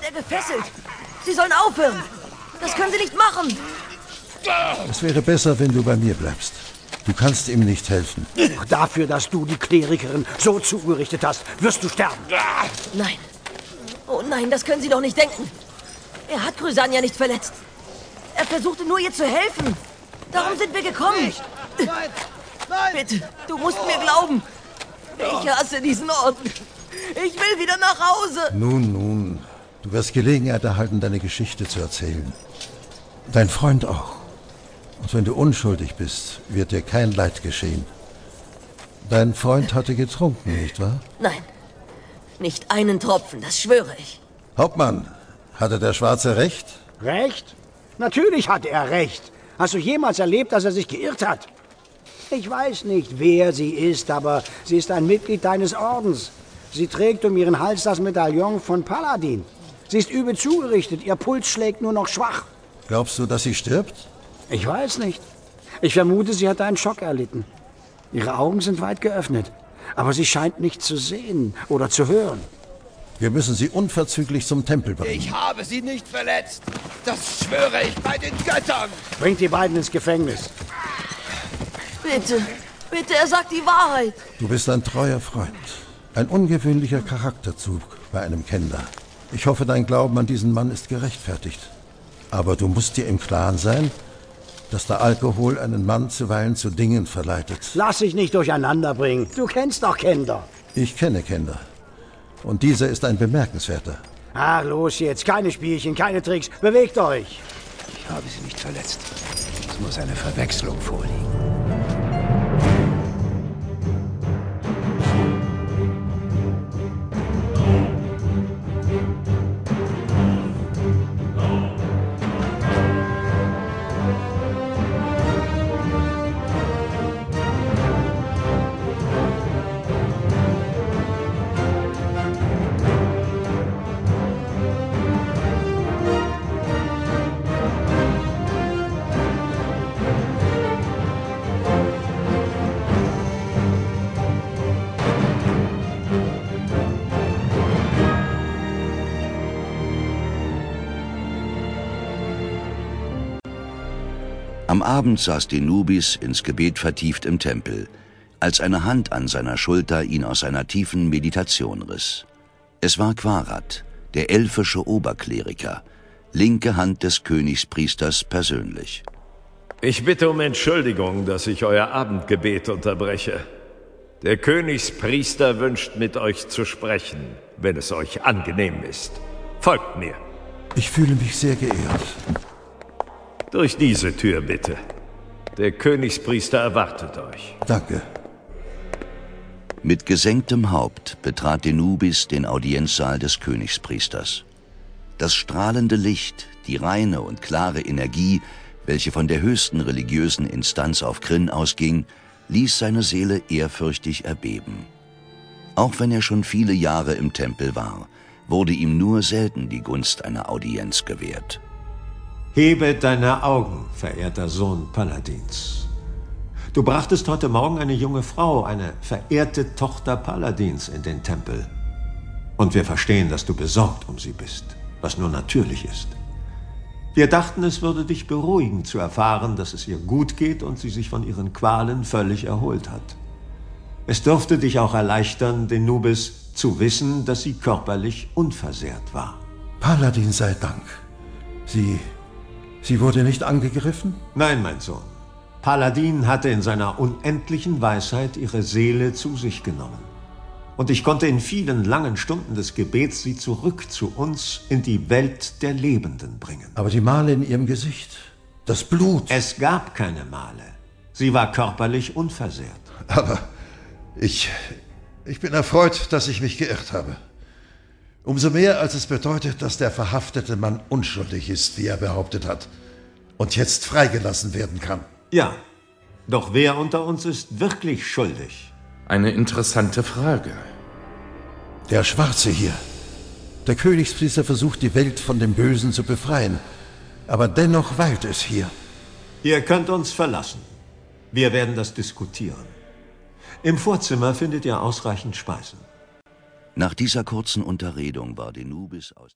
wird er gefesselt. Sie sollen aufhören. Das können Sie nicht machen. Es wäre besser, wenn du bei mir bleibst. Du kannst ihm nicht helfen. Dafür, dass du die Klerikerin so zugerichtet hast, wirst du sterben. Nein. Oh nein, das können Sie doch nicht denken. Er hat Crysania nicht verletzt. Er versuchte nur, ihr zu helfen. Darum sind wir gekommen. Nicht! Nein! Nein! Bitte, du musst mir glauben. Ich hasse diesen Ort. Ich will wieder nach Hause. Nun, nun. Du wirst Gelegenheit erhalten, deine Geschichte zu erzählen. Dein Freund auch. Und wenn du unschuldig bist, wird dir kein Leid geschehen. Dein Freund hatte getrunken, nicht wahr? Nein, nicht einen Tropfen, das schwöre ich. Hauptmann, hatte der Schwarze recht? Recht? Natürlich hatte er recht. Hast du jemals erlebt, dass er sich geirrt hat? Ich weiß nicht, wer sie ist, aber sie ist ein Mitglied deines Ordens. Sie trägt um ihren Hals das Medaillon von Paladin. Sie ist übel zugerichtet, ihr Puls schlägt nur noch schwach. Glaubst du, dass sie stirbt? Ich weiß nicht. Ich vermute, sie hat einen Schock erlitten. Ihre Augen sind weit geöffnet, aber sie scheint nicht zu sehen oder zu hören. Wir müssen sie unverzüglich zum Tempel bringen. Ich habe sie nicht verletzt. Das schwöre ich bei den Göttern. Bringt die beiden ins Gefängnis. Bitte, bitte, er sagt die Wahrheit. Du bist ein treuer Freund. Ein ungewöhnlicher Charakterzug bei einem Kender. Ich hoffe, dein Glauben an diesen Mann ist gerechtfertigt. Aber du musst dir im Klaren sein, dass der Alkohol einen Mann zuweilen zu Dingen verleitet. Lass dich nicht durcheinander bringen. Du kennst doch Kender. Ich kenne Kender. Und dieser ist ein bemerkenswerter. Ach, los jetzt. Keine Spielchen, keine Tricks. Bewegt euch. Ich habe sie nicht verletzt. Es muss eine Verwechslung vorliegen. Am Abend saß Denubis ins Gebet vertieft im Tempel, als eine Hand an seiner Schulter ihn aus seiner tiefen Meditation riss. Es war Quarat, der elfische Oberkleriker, linke Hand des Königspriesters persönlich. Ich bitte um Entschuldigung, dass ich euer Abendgebet unterbreche. Der Königspriester wünscht mit euch zu sprechen, wenn es euch angenehm ist. Folgt mir. Ich fühle mich sehr geehrt. Durch diese Tür bitte. Der Königspriester erwartet euch. Danke. Mit gesenktem Haupt betrat Denubis den Audienzsaal des Königspriesters. Das strahlende Licht, die reine und klare Energie, welche von der höchsten religiösen Instanz auf Krinn ausging, ließ seine Seele ehrfürchtig erbeben. Auch wenn er schon viele Jahre im Tempel war, wurde ihm nur selten die Gunst einer Audienz gewährt. Hebe deine Augen, verehrter Sohn Paladins. Du brachtest heute Morgen eine junge Frau, eine verehrte Tochter Paladins, in den Tempel. Und wir verstehen, dass du besorgt um sie bist, was nur natürlich ist. Wir dachten, es würde dich beruhigen zu erfahren, dass es ihr gut geht und sie sich von ihren Qualen völlig erholt hat. Es dürfte dich auch erleichtern, den Nubis zu wissen, dass sie körperlich unversehrt war. Paladin sei Dank. Sie Sie wurde nicht angegriffen? Nein, mein Sohn. Paladin hatte in seiner unendlichen Weisheit ihre Seele zu sich genommen. Und ich konnte in vielen langen Stunden des Gebets sie zurück zu uns in die Welt der Lebenden bringen. Aber die Male in ihrem Gesicht, das Blut. Es gab keine Male. Sie war körperlich unversehrt. Aber ich. Ich bin erfreut, dass ich mich geirrt habe. Umso mehr, als es bedeutet, dass der verhaftete Mann unschuldig ist, wie er behauptet hat, und jetzt freigelassen werden kann. Ja, doch wer unter uns ist wirklich schuldig? Eine interessante Frage. Der Schwarze hier. Der Königspriester versucht, die Welt von dem Bösen zu befreien. Aber dennoch weilt es hier. Ihr könnt uns verlassen. Wir werden das diskutieren. Im Vorzimmer findet ihr ausreichend Speisen. Nach dieser kurzen Unterredung war Denubis aus